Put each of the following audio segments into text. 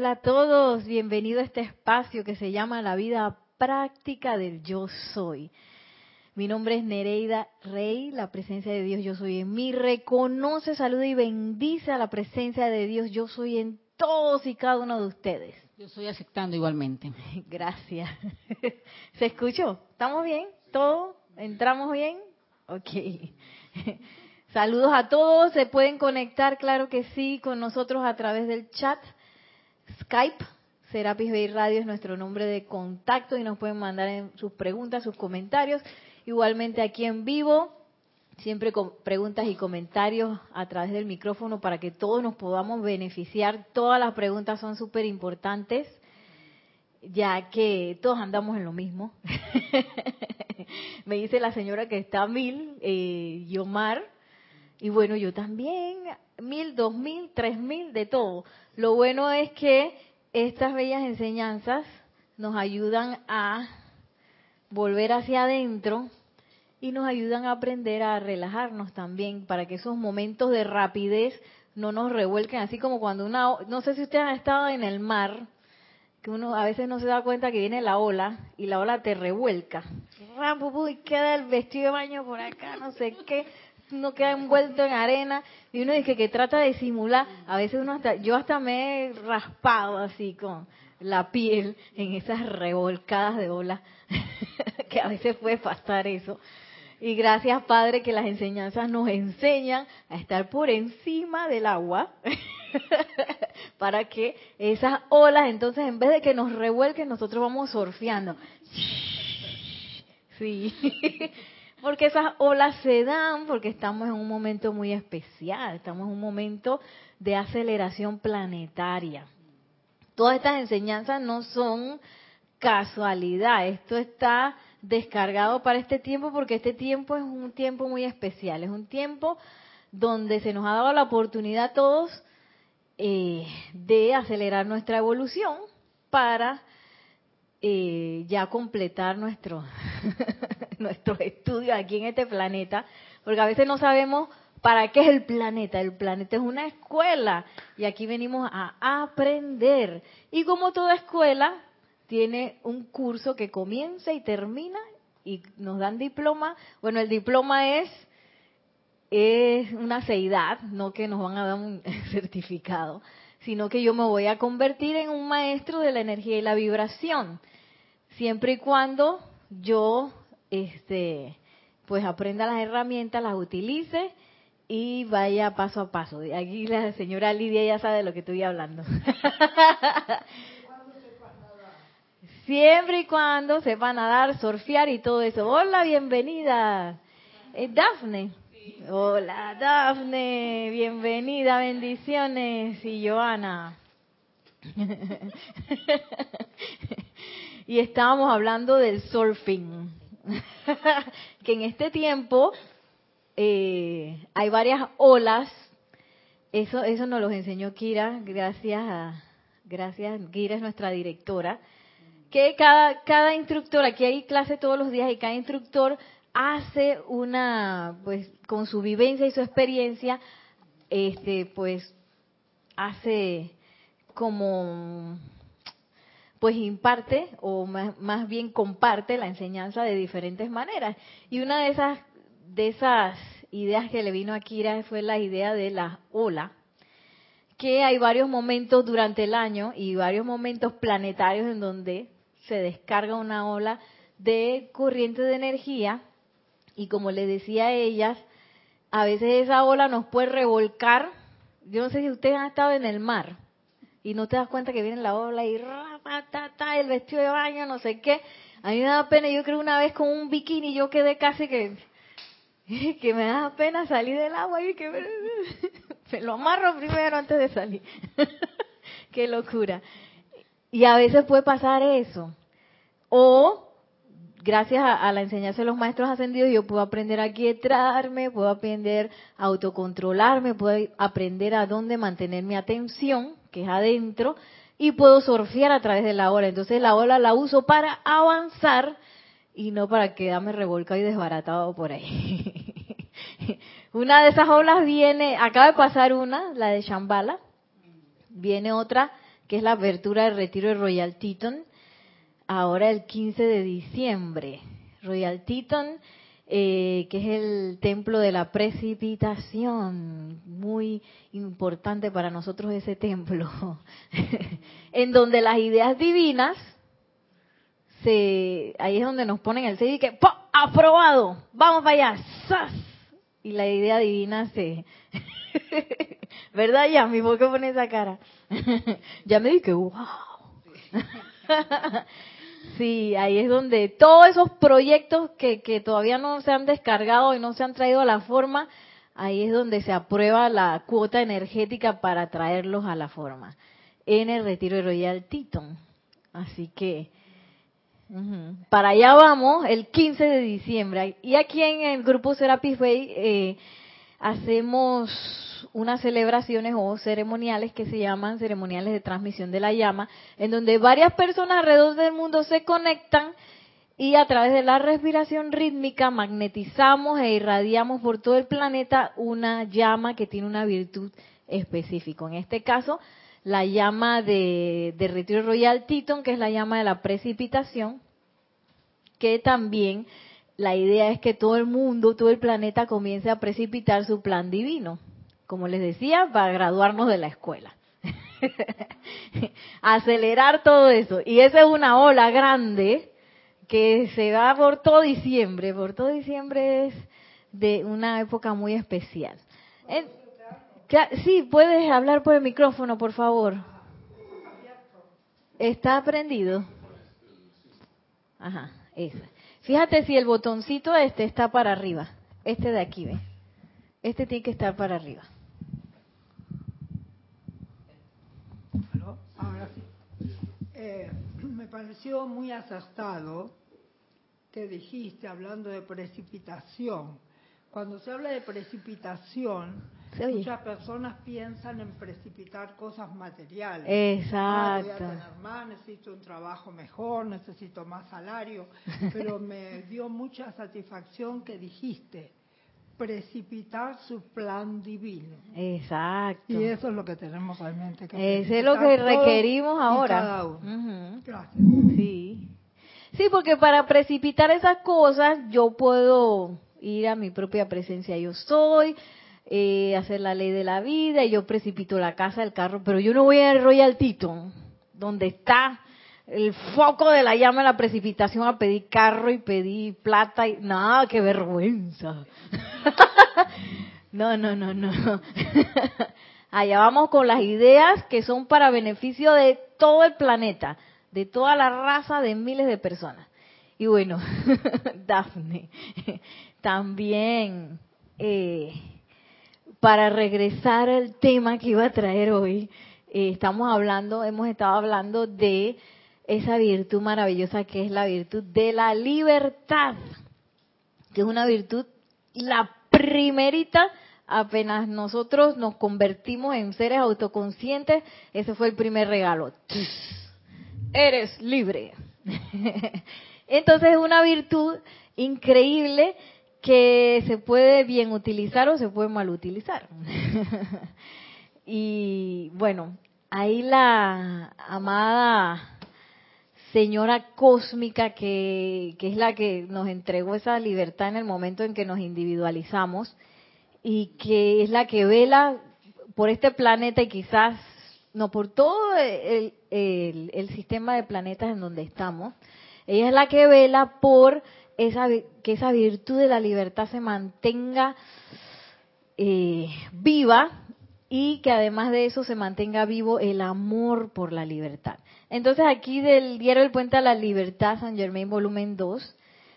Hola a todos, bienvenido a este espacio que se llama La vida práctica del yo soy. Mi nombre es Nereida Rey, la presencia de Dios yo soy en mí. Reconoce, saluda y bendice a la presencia de Dios yo soy en todos y cada uno de ustedes. Yo estoy aceptando igualmente. Gracias. ¿Se escuchó? ¿Estamos bien? ¿Todo? ¿Entramos bien? Ok. Saludos a todos. Se pueden conectar, claro que sí, con nosotros a través del chat Skype. Serapis Bay Radio es nuestro nombre de contacto y nos pueden mandar sus preguntas, sus comentarios. Igualmente aquí en vivo, siempre con preguntas y comentarios a través del micrófono para que todos nos podamos beneficiar. Todas las preguntas son súper importantes, ya que todos andamos en lo mismo. Me dice la señora que está mil, eh, Yomar, y bueno, yo también, mil, dos mil, tres mil, de todo. Lo bueno es que estas bellas enseñanzas nos ayudan a volver hacia adentro y nos ayudan a aprender a relajarnos también para que esos momentos de rapidez no nos revuelquen, así como cuando una, no sé si ustedes han estado en el mar, que uno a veces no se da cuenta que viene la ola y la ola te revuelca. Y queda el vestido de baño por acá, no sé qué, no queda envuelto en arena y uno dice que trata de simular, a veces uno hasta, yo hasta me he raspado así con la piel en esas revolcadas de ola, que a veces puede pasar eso. Y gracias, Padre, que las enseñanzas nos enseñan a estar por encima del agua para que esas olas, entonces, en vez de que nos revuelquen, nosotros vamos surfeando. Sí, porque esas olas se dan porque estamos en un momento muy especial, estamos en un momento de aceleración planetaria. Todas estas enseñanzas no son casualidad, esto está descargado para este tiempo porque este tiempo es un tiempo muy especial, es un tiempo donde se nos ha dado la oportunidad a todos eh, de acelerar nuestra evolución para eh, ya completar nuestro, nuestros estudios aquí en este planeta, porque a veces no sabemos para qué es el planeta. El planeta es una escuela y aquí venimos a aprender. Y como toda escuela, tiene un curso que comienza y termina y nos dan diploma. Bueno, el diploma es, es una seidad, no que nos van a dar un certificado, sino que yo me voy a convertir en un maestro de la energía y la vibración, siempre y cuando yo este pues aprenda las herramientas, las utilice y vaya paso a paso. Aquí la señora Lidia ya sabe de lo que estoy hablando. Siempre y cuando sepan nadar, surfear y todo eso. Hola, bienvenida. Eh, Dafne. Hola, Dafne. Bienvenida, bendiciones. Y Joana. y estábamos hablando del surfing. que en este tiempo eh, hay varias olas. Eso, eso nos lo enseñó Kira. Gracias a, gracias. Kira es nuestra directora que cada, cada instructor, aquí hay clase todos los días y cada instructor hace una, pues con su vivencia y su experiencia, este, pues hace como, pues imparte o más, más bien comparte la enseñanza de diferentes maneras. Y una de esas, de esas ideas que le vino a Kira fue la idea de la ola, que hay varios momentos durante el año y varios momentos planetarios en donde se descarga una ola de corriente de energía y como le decía a ellas, a veces esa ola nos puede revolcar. Yo no sé si ustedes han estado en el mar y no te das cuenta que viene la ola y ta, el vestido de baño, no sé qué. A mí me da pena, yo creo una vez con un bikini yo quedé casi que que me da pena salir del agua y que me lo amarro primero antes de salir. qué locura. Y a veces puede pasar eso. O gracias a, la enseñanza de los maestros ascendidos yo puedo aprender a quietarme, puedo aprender a autocontrolarme, puedo aprender a dónde mantener mi atención, que es adentro, y puedo surfear a través de la ola. Entonces la ola la uso para avanzar y no para quedarme revolcado y desbaratado por ahí. una de esas olas viene, acaba de pasar una, la de Shambhala, viene otra que es la apertura del retiro de Royal Teton, ahora el 15 de diciembre. Royal Teton, eh, que es el templo de la precipitación, muy importante para nosotros ese templo, en donde las ideas divinas, se, ahí es donde nos ponen el sello y que ¡pum! aprobado, vamos para allá, ¡Sas! y la idea divina se... ¿Verdad, Yami? ¿Por qué pone esa cara? ya me dije, wow. Sí, ahí es donde todos esos proyectos que, que todavía no se han descargado y no se han traído a la forma, ahí es donde se aprueba la cuota energética para traerlos a la forma, en el retiro Royal Teton. Así que para allá vamos el 15 de diciembre. Y aquí en el grupo Serapis Bay eh, hacemos unas celebraciones o ceremoniales que se llaman ceremoniales de transmisión de la llama, en donde varias personas alrededor del mundo se conectan y a través de la respiración rítmica magnetizamos e irradiamos por todo el planeta una llama que tiene una virtud específica. En este caso, la llama de, de Retiro Royal Titon, que es la llama de la precipitación, que también la idea es que todo el mundo, todo el planeta comience a precipitar su plan divino. Como les decía, para graduarnos de la escuela. Acelerar todo eso. Y esa es una ola grande que se va por todo diciembre. Por todo diciembre es de una época muy especial. Sí, puedes hablar por el micrófono, por favor. ¿Está prendido? Ajá, esa. Fíjate si el botoncito este está para arriba. Este de aquí, ¿ve? Este tiene que estar para arriba. Eh, me pareció muy acertado que dijiste, hablando de precipitación. Cuando se habla de precipitación, Muchas personas piensan en precipitar cosas materiales. Exacto. Ah, voy a tener más, necesito un trabajo mejor, necesito más salario. Pero me dio mucha satisfacción que dijiste precipitar su plan divino. Exacto. Y eso es lo que tenemos realmente que Eso es lo que requerimos ahora. Gracias. Sí. Sí, porque para precipitar esas cosas yo puedo ir a mi propia presencia yo soy, eh, hacer la ley de la vida y yo precipito la casa, el carro, pero yo no voy al Royal Tito, donde está el foco de la llama de la precipitación a pedir carro y pedir plata y nada, qué vergüenza. no, no, no, no. Allá vamos con las ideas que son para beneficio de todo el planeta, de toda la raza de miles de personas. Y bueno, Dafne, también eh, para regresar al tema que iba a traer hoy, eh, estamos hablando, hemos estado hablando de esa virtud maravillosa que es la virtud de la libertad, que es una virtud, la primerita, apenas nosotros nos convertimos en seres autoconscientes, ese fue el primer regalo. Eres libre. Entonces es una virtud increíble que se puede bien utilizar o se puede mal utilizar. y bueno, ahí la amada señora cósmica que, que, es la que nos entregó esa libertad en el momento en que nos individualizamos y que es la que vela por este planeta y quizás no por todo el, el, el sistema de planetas en donde estamos. Ella es la que vela por esa, que esa virtud de la libertad se mantenga eh, viva y que además de eso se mantenga vivo el amor por la libertad. Entonces aquí del diario El Puente a la Libertad, San Germain, volumen 2,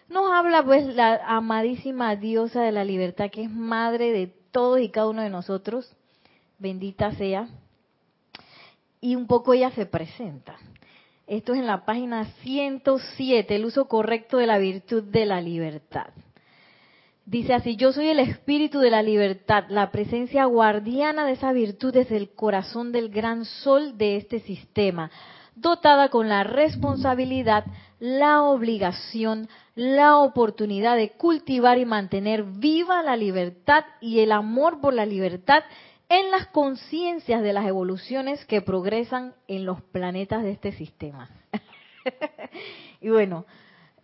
nos habla pues la amadísima diosa de la libertad que es madre de todos y cada uno de nosotros, bendita sea, y un poco ella se presenta. Esto es en la página 107, el uso correcto de la virtud de la libertad. Dice así, yo soy el espíritu de la libertad, la presencia guardiana de esa virtud desde el corazón del gran sol de este sistema, dotada con la responsabilidad, la obligación, la oportunidad de cultivar y mantener viva la libertad y el amor por la libertad en las conciencias de las evoluciones que progresan en los planetas de este sistema. y bueno,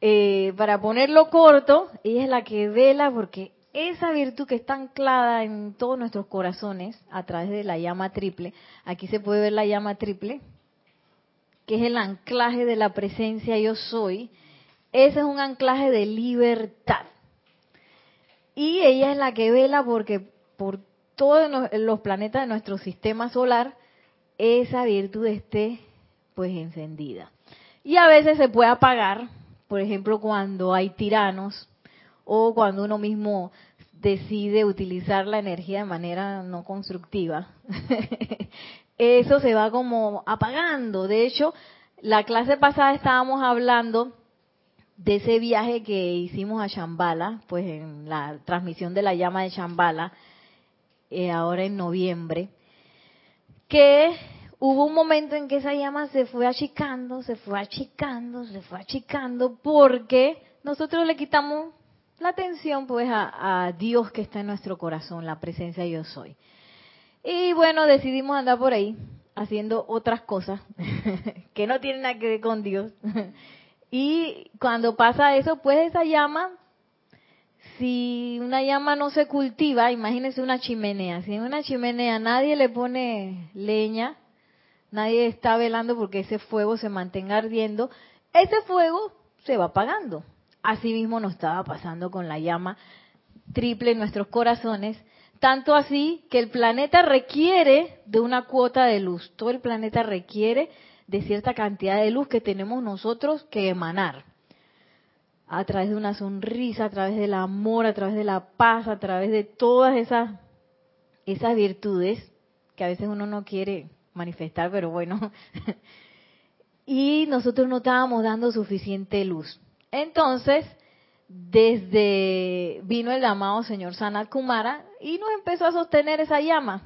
eh, para ponerlo corto, ella es la que vela porque esa virtud que está anclada en todos nuestros corazones a través de la llama triple, aquí se puede ver la llama triple, que es el anclaje de la presencia yo soy, ese es un anclaje de libertad. Y ella es la que vela porque por todos los planetas de nuestro sistema solar, esa virtud esté pues encendida. Y a veces se puede apagar, por ejemplo, cuando hay tiranos o cuando uno mismo decide utilizar la energía de manera no constructiva. Eso se va como apagando. De hecho, la clase pasada estábamos hablando de ese viaje que hicimos a Shambhala, pues en la transmisión de la llama de Shambhala, eh, ahora en noviembre, que hubo un momento en que esa llama se fue achicando, se fue achicando, se fue achicando, porque nosotros le quitamos la atención pues a, Dios que está en nuestro corazón, la presencia yo soy. Y bueno, decidimos andar por ahí haciendo otras cosas que no tienen nada que ver con Dios. Y cuando pasa eso, pues esa llama, si una llama no se cultiva, imagínense una chimenea. Si en una chimenea nadie le pone leña, nadie está velando porque ese fuego se mantenga ardiendo, ese fuego se va apagando. Así mismo nos estaba pasando con la llama triple en nuestros corazones, tanto así que el planeta requiere de una cuota de luz. Todo el planeta requiere de cierta cantidad de luz que tenemos nosotros que emanar. A través de una sonrisa, a través del amor, a través de la paz, a través de todas esas, esas virtudes que a veces uno no quiere manifestar, pero bueno. y nosotros no estábamos dando suficiente luz. Entonces, desde vino el amado señor Sanat Kumara y nos empezó a sostener esa llama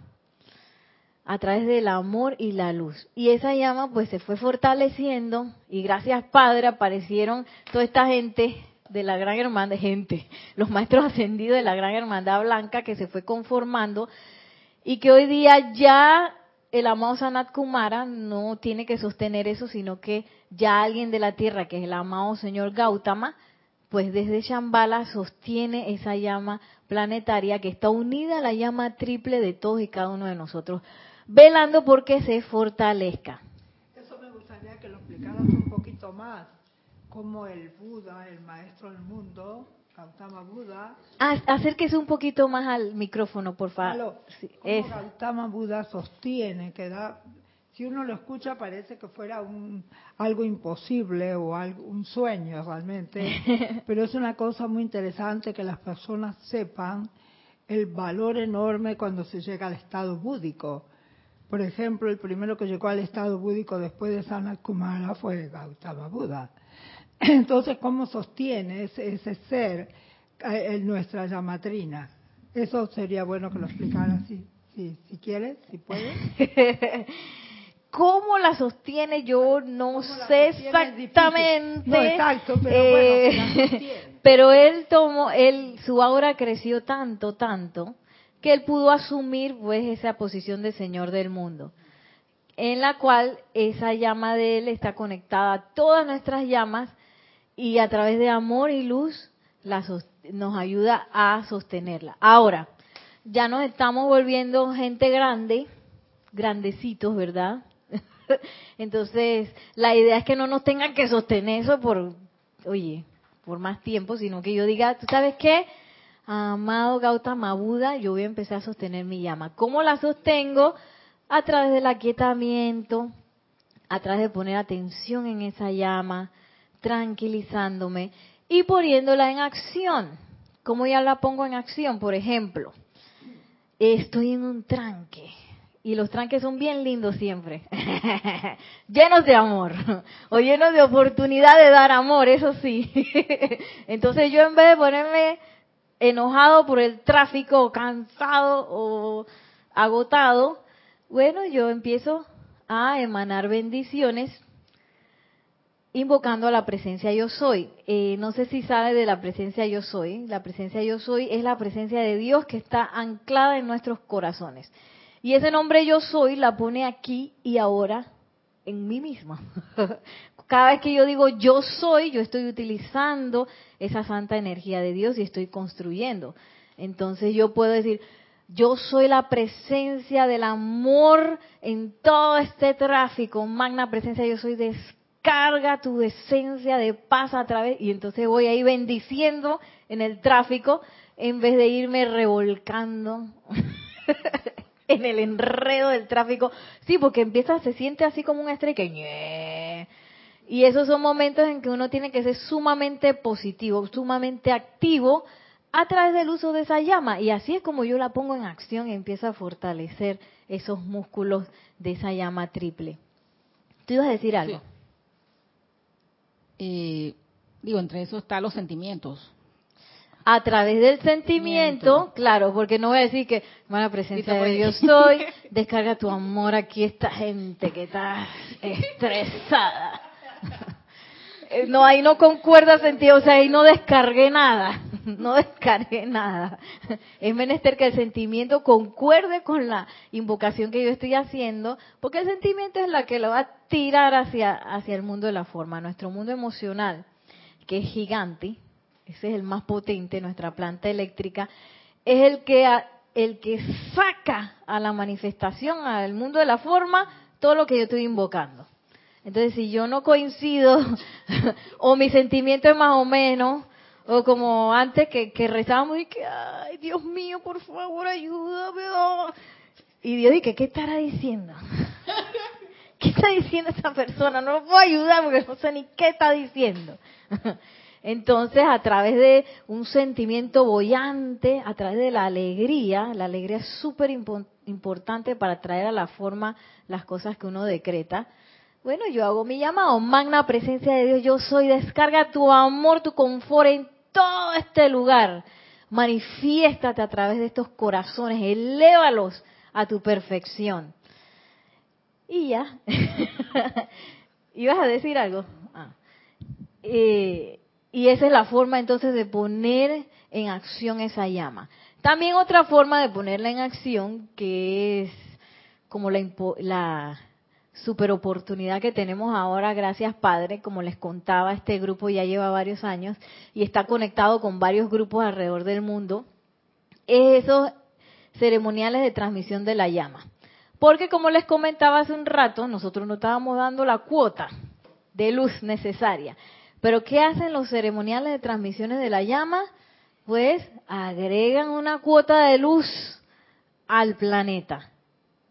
a través del amor y la luz. Y esa llama pues se fue fortaleciendo y gracias Padre aparecieron toda esta gente de la gran hermandad, gente, los maestros ascendidos de la gran hermandad blanca que se fue conformando y que hoy día ya el amado Sanat Kumara no tiene que sostener eso, sino que ya alguien de la tierra, que es el amado señor Gautama, pues desde Shambhala sostiene esa llama planetaria que está unida a la llama triple de todos y cada uno de nosotros velando porque se fortalezca. Eso me gustaría que lo explicaras un poquito más, como el Buda, el maestro del mundo, Gautama Buda. Ah, acérquese un poquito más al micrófono, por favor. Sí, Gautama Buda sostiene que da, si uno lo escucha parece que fuera un algo imposible o algo, un sueño realmente, pero es una cosa muy interesante que las personas sepan el valor enorme cuando se llega al estado búdico por ejemplo, el primero que llegó al estado búdico después de Sanat Kumara fue Gautama Buda. Entonces, ¿cómo sostiene ese, ser eh, en nuestra llamatrina? Eso sería bueno que lo explicara si, si, si quieres, si puedes. ¿Cómo la sostiene? Yo no sé exactamente. No, exacto, pero bueno, eh, Pero él tomó, él, su aura creció tanto, tanto, que él pudo asumir pues esa posición de Señor del mundo, en la cual esa llama de él está conectada a todas nuestras llamas y a través de amor y luz nos ayuda a sostenerla. Ahora, ya nos estamos volviendo gente grande, grandecitos, ¿verdad? Entonces, la idea es que no nos tengan que sostener eso por, oye, por más tiempo, sino que yo diga, ¿tú sabes qué? Amado Gautama Buda, yo voy a empezar a sostener mi llama. ¿Cómo la sostengo? A través del aquietamiento, a través de poner atención en esa llama, tranquilizándome y poniéndola en acción. ¿Cómo ya la pongo en acción? Por ejemplo, estoy en un tranque. Y los tranques son bien lindos siempre, llenos de amor, o llenos de oportunidad de dar amor, eso sí. Entonces yo en vez de ponerme enojado por el tráfico, cansado o agotado, bueno, yo empiezo a emanar bendiciones invocando a la presencia yo soy. Eh, no sé si sabe de la presencia yo soy. La presencia yo soy es la presencia de Dios que está anclada en nuestros corazones. Y ese nombre yo soy la pone aquí y ahora en mí misma. Cada vez que yo digo yo soy, yo estoy utilizando esa santa energía de Dios y estoy construyendo. Entonces yo puedo decir, yo soy la presencia del amor en todo este tráfico, magna presencia, yo soy descarga tu esencia de paz a través, y entonces voy ahí bendiciendo en el tráfico en vez de irme revolcando en el enredo del tráfico. Sí, porque empieza, se siente así como un estrés que... Y esos son momentos en que uno tiene que ser sumamente positivo, sumamente activo a través del uso de esa llama. Y así es como yo la pongo en acción y empiezo a fortalecer esos músculos de esa llama triple. ¿Tú ibas a decir algo? Eh, digo, entre eso están los sentimientos a través del sentimiento, claro, porque no voy a decir que, mala presencia de Dios soy, descarga tu amor aquí esta gente que está estresada. No, ahí no concuerda sentido, o sea, ahí no descargué nada, no descargué nada. Es menester que el sentimiento concuerde con la invocación que yo estoy haciendo, porque el sentimiento es la que lo va a tirar hacia, hacia el mundo de la forma, nuestro mundo emocional, que es gigante, ese es el más potente, nuestra planta eléctrica, es el que, el que saca a la manifestación, al mundo de la forma, todo lo que yo estoy invocando. Entonces, si yo no coincido, o mi sentimiento es más o menos, o como antes que, rezábamos y que, ay, Dios mío, por favor, ayúdame. Y Dios dice, ¿qué estará diciendo? ¿Qué está diciendo esa persona? No lo puedo ayudar porque no sé ni qué está diciendo. Entonces, a través de un sentimiento bollante, a través de la alegría, la alegría es súper importante para traer a la forma las cosas que uno decreta. Bueno, yo hago mi llamado, magna presencia de Dios, yo soy, descarga tu amor, tu confort en todo este lugar. Manifiéstate a través de estos corazones, elévalos a tu perfección. Y ya. ¿Ibas a decir algo? Ah. Eh, y esa es la forma entonces de poner en acción esa llama. También otra forma de ponerla en acción, que es como la, la super oportunidad que tenemos ahora, gracias Padre, como les contaba, este grupo ya lleva varios años y está conectado con varios grupos alrededor del mundo, es esos ceremoniales de transmisión de la llama. Porque como les comentaba hace un rato, nosotros no estábamos dando la cuota de luz necesaria. Pero ¿qué hacen los ceremoniales de transmisiones de la llama? Pues agregan una cuota de luz al planeta.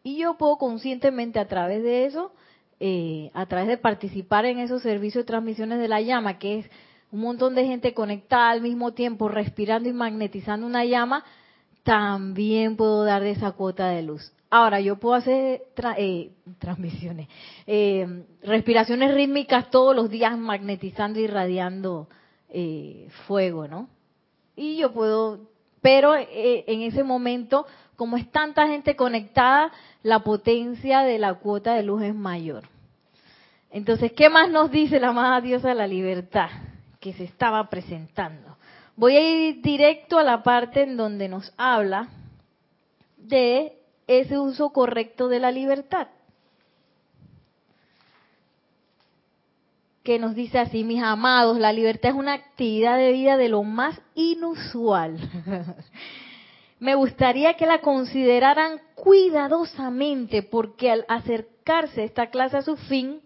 Y yo puedo conscientemente a través de eso, eh, a través de participar en esos servicios de transmisiones de la llama, que es un montón de gente conectada al mismo tiempo, respirando y magnetizando una llama, también puedo dar de esa cuota de luz. Ahora, yo puedo hacer eh, transmisiones, eh, respiraciones rítmicas todos los días magnetizando y irradiando eh, fuego, ¿no? Y yo puedo, pero en ese momento, como es tanta gente conectada, la potencia de la cuota de luz es mayor. Entonces, ¿qué más nos dice la amada diosa de la libertad que se estaba presentando? Voy a ir directo a la parte en donde nos habla de ese uso correcto de la libertad. Que nos dice así, mis amados, la libertad es una actividad de vida de lo más inusual. Me gustaría que la consideraran cuidadosamente porque al acercarse esta clase a su fin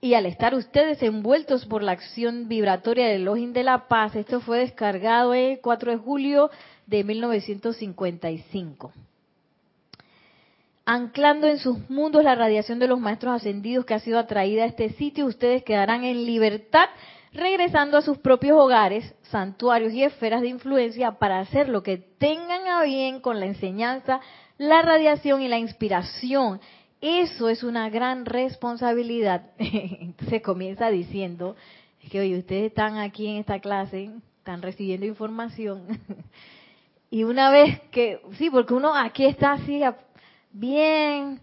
y al estar ustedes envueltos por la acción vibratoria del Login de la Paz, esto fue descargado el 4 de julio de 1955 anclando en sus mundos la radiación de los maestros ascendidos que ha sido atraída a este sitio, ustedes quedarán en libertad regresando a sus propios hogares, santuarios y esferas de influencia para hacer lo que tengan a bien con la enseñanza, la radiación y la inspiración. Eso es una gran responsabilidad. Se comienza diciendo que, oye, ustedes están aquí en esta clase, están recibiendo información. y una vez que, sí, porque uno aquí está así bien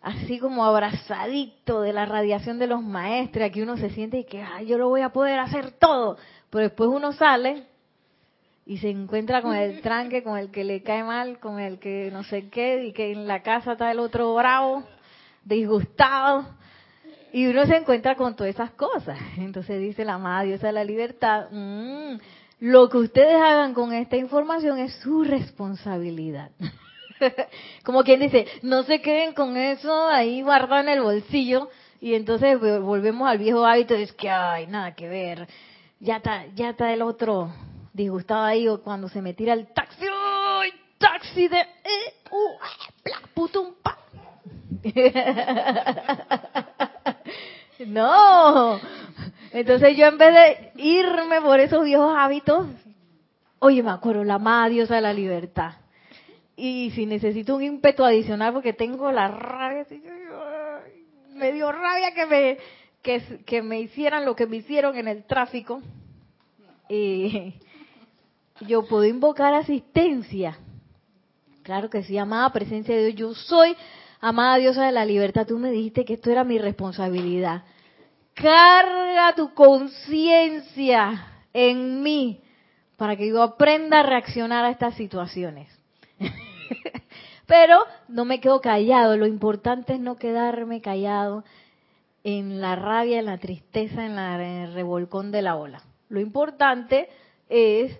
así como abrazadito de la radiación de los maestros, aquí uno se siente y que Ay, yo lo voy a poder hacer todo, pero después uno sale y se encuentra con el tranque, con el que le cae mal, con el que no sé qué, y que en la casa está el otro bravo, disgustado, y uno se encuentra con todas esas cosas. Entonces dice la amada diosa de la libertad, mm, lo que ustedes hagan con esta información es su responsabilidad. Como quien dice, no se queden con eso ahí guardado en el bolsillo y entonces volvemos al viejo hábito, es que, ay, nada que ver, ya está, ya está el otro disgustado ahí cuando se me tira el taxi, ¡ay, taxi de, eh, uh, putum, pa. no, entonces yo en vez de irme por esos viejos hábitos, oye, me acuerdo, la amada diosa de la libertad. Y si necesito un ímpetu adicional porque tengo la rabia, me dio rabia que me, que, me hicieran lo que me hicieron en el tráfico, y yo puedo invocar asistencia. Claro que sí, amada presencia de Dios, yo soy amada diosa de la libertad. Tú me dijiste que esto era mi responsabilidad carga tu conciencia en mí para que yo aprenda a reaccionar a estas situaciones. Pero no me quedo callado, lo importante es no quedarme callado en la rabia, en la tristeza, en, el revolcón de la ola. Lo importante es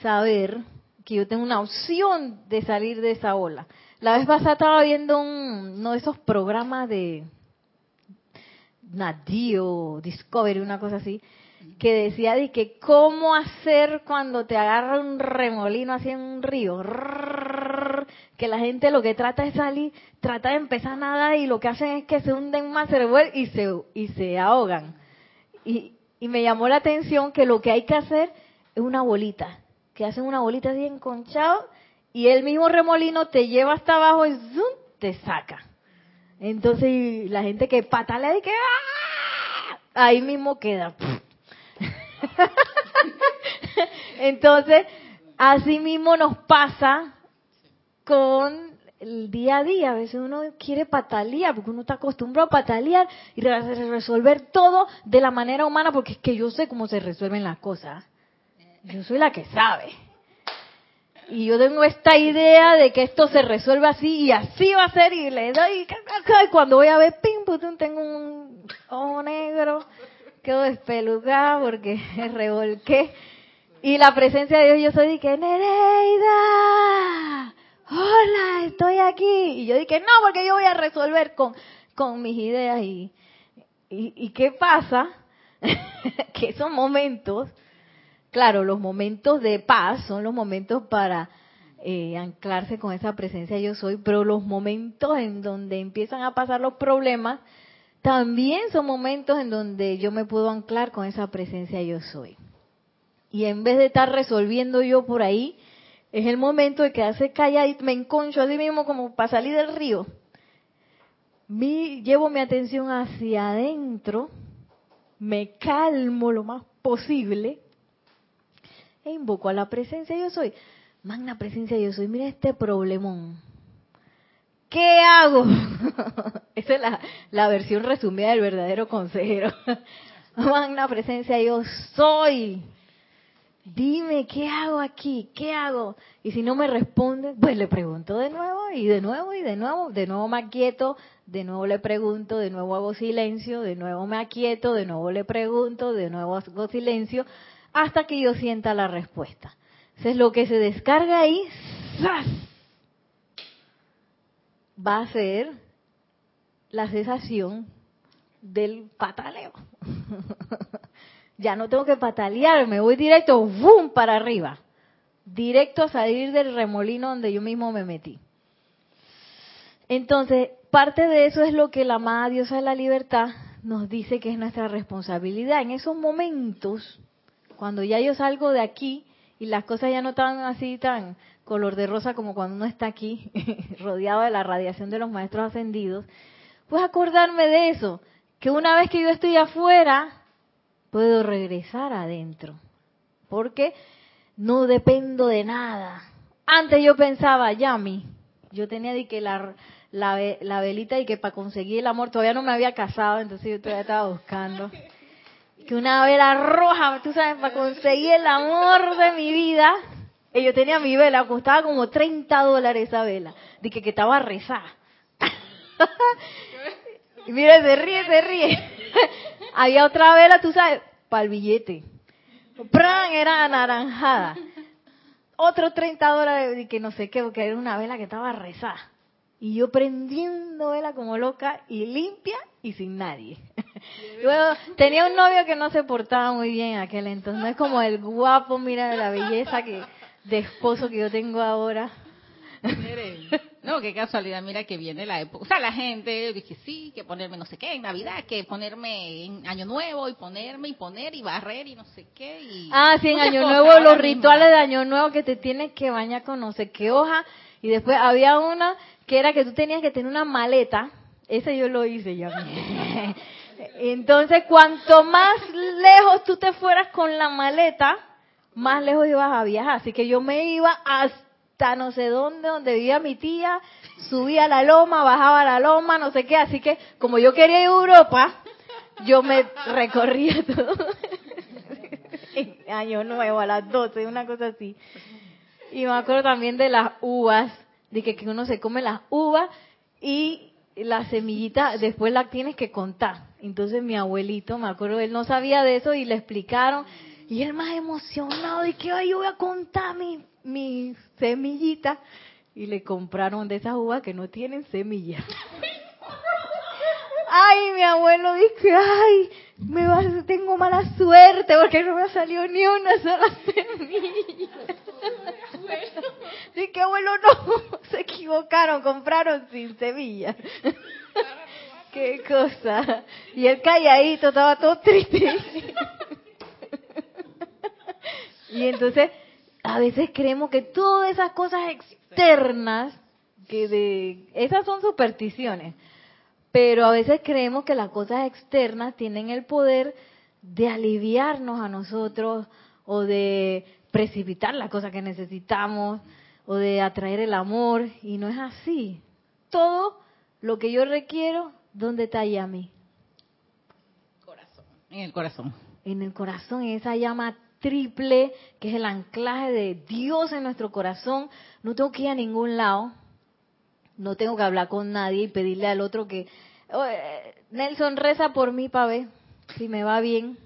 saber que yo tengo una opción de salir de esa ola. La vez pasada estaba viendo uno de esos programas de, Nadio, Discovery, una cosa así, que decía de que cómo hacer cuando te agarra un remolino así en un río, que la gente lo que trata es salir, trata de empezar nada y lo que hacen es que se hunden más, se y se, y se ahogan. Y, y me llamó la atención que lo que hay que hacer es una bolita, que hacen una bolita así enconchado y el mismo remolino te lleva hasta abajo y ¡zum! te saca. Entonces la gente que patalea y que ¡ah! ahí mismo queda. Entonces, así mismo nos pasa con el día a día. A veces uno quiere patalear, porque uno está acostumbrado a patalear y resolver todo de la manera humana, porque es que yo sé cómo se resuelven las cosas. Yo soy la que sabe y yo tengo esta idea de que esto se resuelve así y así va a ser y le doy y cuando voy a ver pim pum tengo un ojo negro quedo despelucada porque revolqué y la presencia de Dios yo soy de que Nereida hola estoy aquí y yo dije no porque yo voy a resolver con con mis ideas y y, y qué pasa que esos momentos Claro, los momentos de paz son los momentos para eh, anclarse con esa presencia yo soy, pero los momentos en donde empiezan a pasar los problemas también son momentos en donde yo me puedo anclar con esa presencia yo soy. Y en vez de estar resolviendo yo por ahí, es el momento de quedarse callado y me enconcho así mismo como para salir del río. llevo mi atención hacia adentro, me calmo lo más posible e invoco a la presencia yo soy. Magna presencia yo soy, mira este problemón. ¿Qué hago? Esa es la, la versión resumida del verdadero consejero. Magna presencia yo soy. Dime, ¿qué hago aquí? ¿Qué hago? Y si no me responde, pues le pregunto de nuevo y de nuevo y de nuevo. De nuevo me aquieto, de nuevo le pregunto, de nuevo hago silencio, de nuevo me aquieto, de nuevo le pregunto, de nuevo hago silencio, hasta que yo sienta la respuesta. Entonces lo que se descarga ahí va a ser la cesación del pataleo. ya no tengo que patalear, me voy directo, ¡boom!, para arriba. Directo a salir del remolino donde yo mismo me metí. Entonces, parte de eso es lo que la amada diosa de la libertad nos dice que es nuestra responsabilidad. En esos momentos cuando ya yo salgo de aquí y las cosas ya no están así tan color de rosa como cuando uno está aquí, rodeado de la radiación de los maestros ascendidos, pues acordarme de eso, que una vez que yo estoy afuera, puedo regresar adentro, porque no dependo de nada. Antes yo pensaba, Yami, yo tenía de que la, la, velita y que para conseguir el amor todavía no me había casado, entonces yo todavía estaba buscando que una vela roja, tú sabes, para conseguir el amor de mi vida. Y yo tenía mi vela, costaba como 30 dólares esa vela. Dije que estaba rezada. y mira, se ríe, se ríe. Había otra vela, tú sabes, para el billete. ¡Pran! Era anaranjada. Otros 30 dólares, y que no sé qué, porque era una vela que estaba rezada. Y yo prendiendo vela como loca y limpia y sin nadie. Luego tenía un novio que no se portaba muy bien en aquel entonces. No es como el guapo, mira, de la belleza que de esposo que yo tengo ahora. No, qué casualidad, mira que viene la época. O sea, la gente dije, sí, que ponerme no sé qué en Navidad, que ponerme en Año Nuevo y ponerme y poner y barrer y no sé qué. Y ah, sí, en Año Nuevo, los rituales de Año Nuevo que te tienes que bañar con no sé qué hoja. Y después había una que era que tú tenías que tener una maleta. Ese yo lo hice ya. Entonces, cuanto más lejos tú te fueras con la maleta, más lejos ibas a viajar. Así que yo me iba hasta no sé dónde, donde vivía mi tía, subía a la loma, bajaba a la loma, no sé qué. Así que como yo quería ir a Europa, yo me recorría todo. Año nuevo, a las 12, una cosa así. Y me acuerdo también de las uvas, de que, que uno se come las uvas y la semillita después la tienes que contar. Entonces mi abuelito, me acuerdo, él no sabía de eso y le explicaron y él más emocionado y que yo voy a contar mi, mi semillita. Y le compraron de esas uvas que no tienen semillas. ay, mi abuelo dice, ay, me va, tengo mala suerte porque no me ha salido ni una sola semilla. Sí, que abuelo no, se equivocaron, compraron sin semillas. Qué cosa. Y el calladito estaba todo triste. Y entonces, a veces creemos que todas esas cosas externas, que de, esas son supersticiones, pero a veces creemos que las cosas externas tienen el poder de aliviarnos a nosotros o de precipitar las cosas que necesitamos o de atraer el amor y no es así. Todo lo que yo requiero, ¿dónde está a mí? Corazón. En el corazón. En el corazón, en esa llama triple, que es el anclaje de Dios en nuestro corazón. No tengo que ir a ningún lado, no tengo que hablar con nadie y pedirle al otro que, Nelson, reza por mí para ver si me va bien.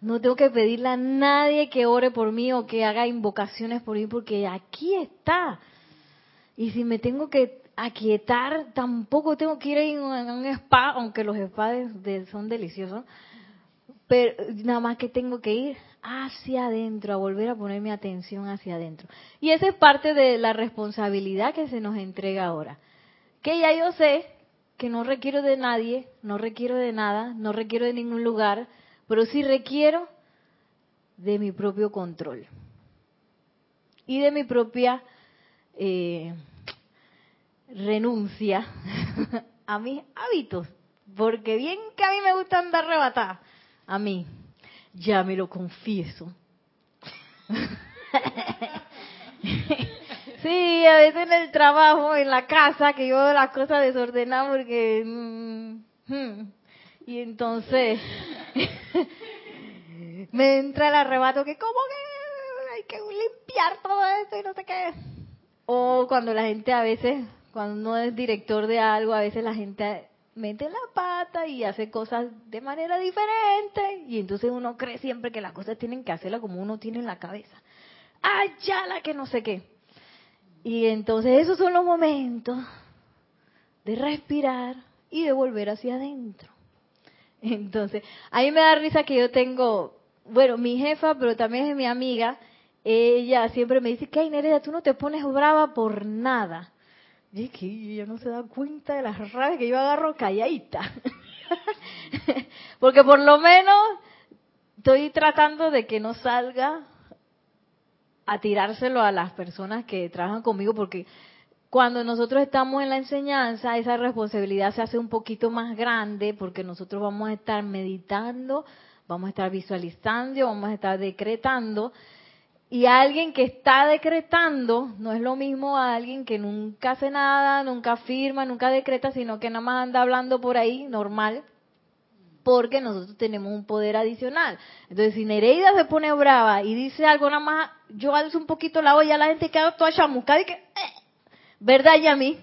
No tengo que pedirle a nadie que ore por mí o que haga invocaciones por mí, porque aquí está. Y si me tengo que aquietar, tampoco tengo que ir a un spa, aunque los spas son deliciosos. Pero nada más que tengo que ir hacia adentro, a volver a poner mi atención hacia adentro. Y esa es parte de la responsabilidad que se nos entrega ahora. Que ya yo sé que no requiero de nadie, no requiero de nada, no requiero de ningún lugar, pero sí requiero de mi propio control y de mi propia eh, renuncia a mis hábitos, porque bien que a mí me gusta andar arrebatada, a mí, ya me lo confieso. sí, a veces en el trabajo, en la casa, que yo las cosas desordenadas porque... Mm, hmm, y entonces me entra el arrebato que como que hay que limpiar todo esto y no sé qué. O cuando la gente a veces, cuando uno es director de algo, a veces la gente mete la pata y hace cosas de manera diferente y entonces uno cree siempre que las cosas tienen que hacerlas como uno tiene en la cabeza. ¡Ay, ya la que no sé qué! Y entonces esos son los momentos de respirar y de volver hacia adentro. Entonces, a mí me da risa que yo tengo, bueno, mi jefa, pero también es mi amiga, ella siempre me dice, Nereida, tú no te pones brava por nada. Y que ella no se da cuenta de las rabias que yo agarro calladita. Porque por lo menos estoy tratando de que no salga a tirárselo a las personas que trabajan conmigo, porque cuando nosotros estamos en la enseñanza, esa responsabilidad se hace un poquito más grande, porque nosotros vamos a estar meditando, vamos a estar visualizando, vamos a estar decretando, y alguien que está decretando no es lo mismo a alguien que nunca hace nada, nunca firma, nunca decreta, sino que nada más anda hablando por ahí, normal. porque nosotros tenemos un poder adicional. Entonces, si Nereida se pone brava y dice algo nada más, yo alzo un poquito la olla, la gente queda toda chamuscada y que, eh, ¿verdad, Yami?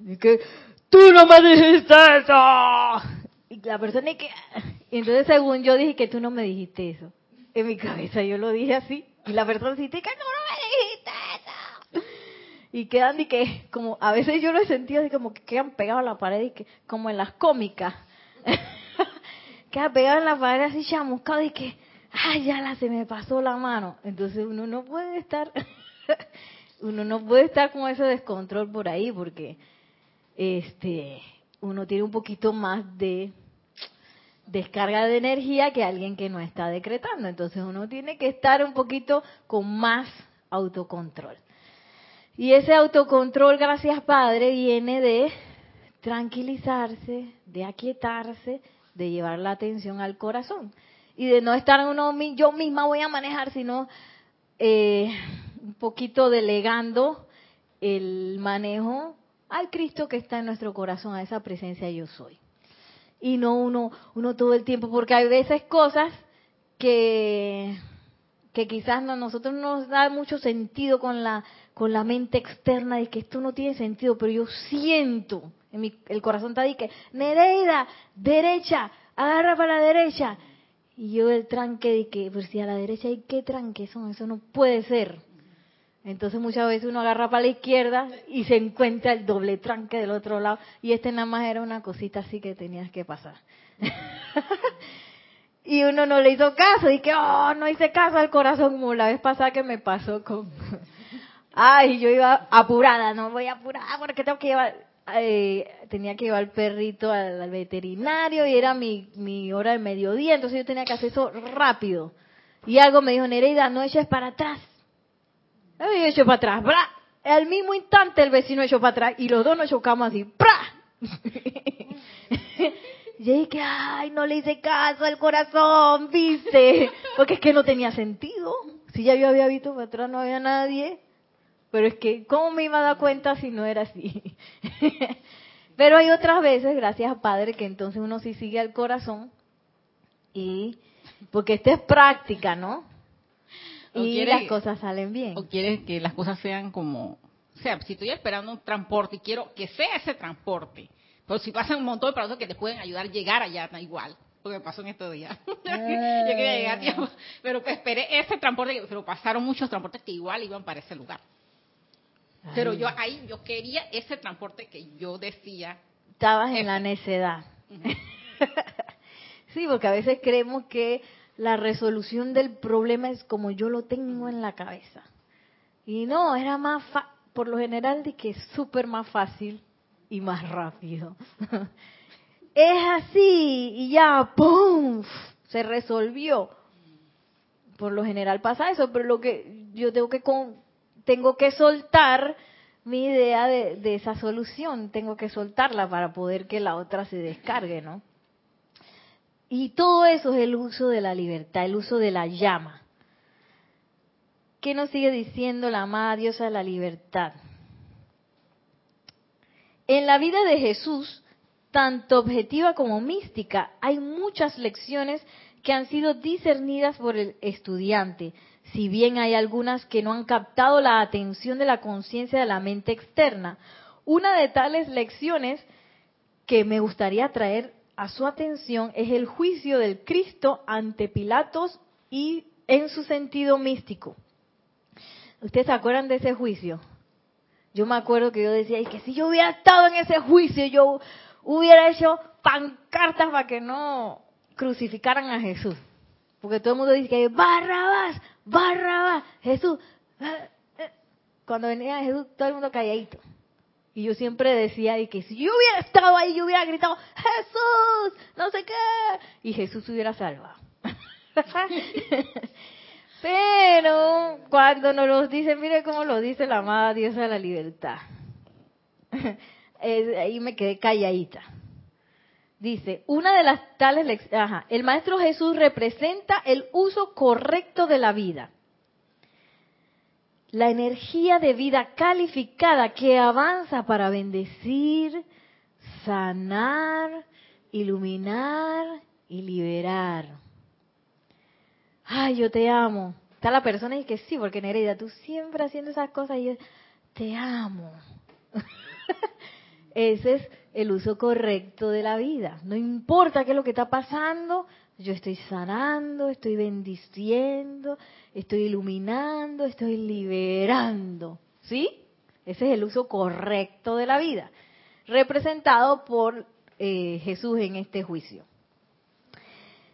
Y que, tú no me dijiste eso. Y la persona y que, y entonces según yo dije que tú no me dijiste eso. En mi cabeza yo lo dije así. Y la persona dice que tú no me dijiste eso. Y quedan y que, como, a veces yo lo he sentido así como que quedan pegados a la pared y que, como en las cómicas. quedan pegados en la pared así chamuscados y que, ay, ya la se me pasó la mano. Entonces uno no puede estar, uno no puede estar con ese descontrol por ahí porque, este, uno tiene un poquito más de descarga de energía que alguien que no está decretando. Entonces uno tiene que estar un poquito con más autocontrol. Y ese autocontrol, gracias Padre, viene de tranquilizarse, de aquietarse, de llevar la atención al corazón. Y de no estar uno, yo misma voy a manejar, sino eh, un poquito delegando el manejo al Cristo que está en nuestro corazón, a esa presencia yo soy. Y no uno, uno todo el tiempo, porque hay veces cosas que, que quizás no, nosotros nos da mucho sentido con la, con la mente externa de que esto no tiene sentido, pero yo siento, en mi, el corazón está ahí que, Nereida, derecha, agarra para la derecha. Y yo el tranque de que, pues si a la derecha hay qué tranque son, eso no puede ser. Entonces muchas veces uno agarra para la izquierda y se encuentra el doble tranque del otro lado. Y este nada más era una cosita así que tenías que pasar. y uno no le hizo caso y que, oh, no hice caso al corazón como la vez pasada que me pasó con... Ay, yo iba apurada, no voy apurada porque tengo que llevar... Eh, tenía que llevar el perrito al, veterinario y era mi, mi hora de mediodía, entonces yo tenía que hacer eso rápido. Y algo me dijo, Nereida, no eches para atrás y hecho para atrás, ¡bra! Al mismo instante el vecino echó para atrás y los dos nos chocamos así, ¡bra! y dije, ay, no le hice caso al corazón, viste, porque es que no tenía sentido. Si ya yo había visto para atrás no había nadie, pero es que, ¿cómo me iba a dar cuenta si no era así? pero hay otras veces, gracias a Padre, que entonces uno sí sigue al corazón y, porque esta es práctica, ¿no? Y las cosas salen bien. O quieres que las cosas sean como, o sea, si estoy esperando un transporte y quiero que sea ese transporte, pero si pasan un montón de productos que te pueden ayudar a llegar allá, da igual. Porque me pasó en estos días. Yo quería llegar, ah. pero que esperé ese transporte, pero pasaron muchos transportes que igual iban para ese lugar. Pero yo ahí, yo quería ese transporte que yo decía. Estabas en la necedad. sí, porque a veces creemos que la resolución del problema es como yo lo tengo en la cabeza. Y no, era más, por lo general, de que es súper más fácil y más rápido. es así y ya, ¡pum! Se resolvió. Por lo general pasa eso, pero lo que yo tengo que tengo que soltar mi idea de, de esa solución, tengo que soltarla para poder que la otra se descargue, ¿no? Y todo eso es el uso de la libertad, el uso de la llama. ¿Qué nos sigue diciendo la amada diosa de la libertad? En la vida de Jesús, tanto objetiva como mística, hay muchas lecciones que han sido discernidas por el estudiante, si bien hay algunas que no han captado la atención de la conciencia de la mente externa. Una de tales lecciones que me gustaría traer a su atención es el juicio del Cristo ante Pilatos y en su sentido místico. ¿Ustedes se acuerdan de ese juicio? Yo me acuerdo que yo decía, y que si yo hubiera estado en ese juicio, yo hubiera hecho pancartas para que no crucificaran a Jesús. Porque todo el mundo dice que Barrabás, Barrabás, Jesús. Eh, eh. Cuando venía Jesús, todo el mundo calladito. Y yo siempre decía y que si yo hubiera estado ahí, yo hubiera gritado, Jesús, no sé qué, y Jesús se hubiera salvado. Pero cuando nos lo dice, mire cómo lo dice la amada diosa de la libertad. ahí me quedé calladita. Dice, una de las tales lecciones, el Maestro Jesús representa el uso correcto de la vida la energía de vida calificada que avanza para bendecir, sanar, iluminar y liberar. Ay, yo te amo. Está la persona y que sí, porque Nereida, tú siempre haciendo esas cosas y yo te amo. Ese es el uso correcto de la vida. No importa qué es lo que está pasando, yo estoy sanando, estoy bendiciendo, estoy iluminando, estoy liberando. ¿Sí? Ese es el uso correcto de la vida, representado por eh, Jesús en este juicio.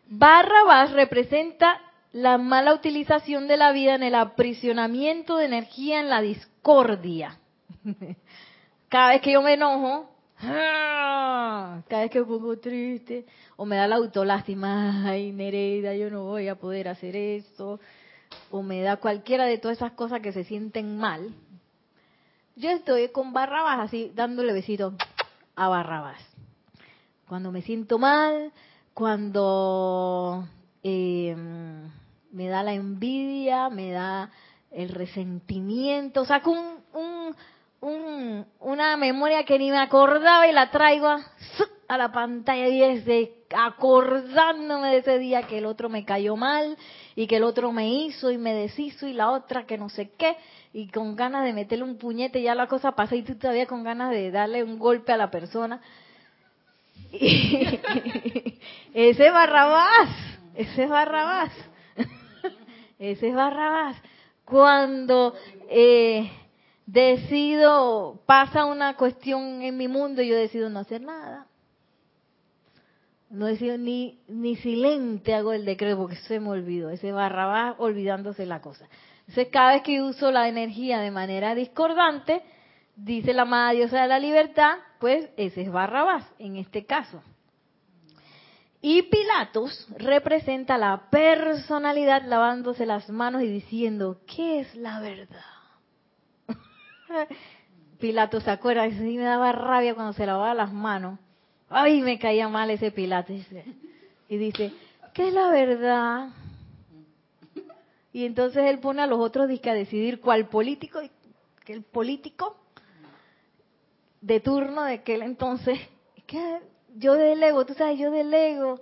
Barrabás representa la mala utilización de la vida en el aprisionamiento de energía en la discordia. Cada vez que yo me enojo. Cada vez que me pongo triste, o me da la autolástima, ay Nereida, yo no voy a poder hacer esto, o me da cualquiera de todas esas cosas que se sienten mal, yo estoy con Barrabás así, dándole besitos a Barrabás. Cuando me siento mal, cuando eh, me da la envidia, me da el resentimiento, saco un, un, un, una memoria que ni me acordaba y la traigo a, la pantalla y es de acordándome de ese día que el otro me cayó mal y que el otro me hizo y me deshizo y la otra que no sé qué y con ganas de meterle un puñete ya la cosa pasa y tú todavía con ganas de darle un golpe a la persona. ese Barrabás, ese Barrabás, ese Barrabás. Cuando eh, decido, pasa una cuestión en mi mundo y yo decido no hacer nada. No decido ni, ni silente hago el decreto porque se me olvidó. Ese Barrabás olvidándose la cosa. Entonces, cada vez que uso la energía de manera discordante, dice la amada diosa de la libertad, pues ese es Barrabás en este caso. Y Pilatos representa la personalidad lavándose las manos y diciendo, ¿qué es la verdad? Pilatos se acuerda, sí me daba rabia cuando se lavaba las manos. Ay, me caía mal ese Pilatos. Y dice, ¿qué es la verdad? Y entonces él pone a los otros a decidir cuál político, que el político de turno de aquel entonces, que yo delego, tú sabes, yo delego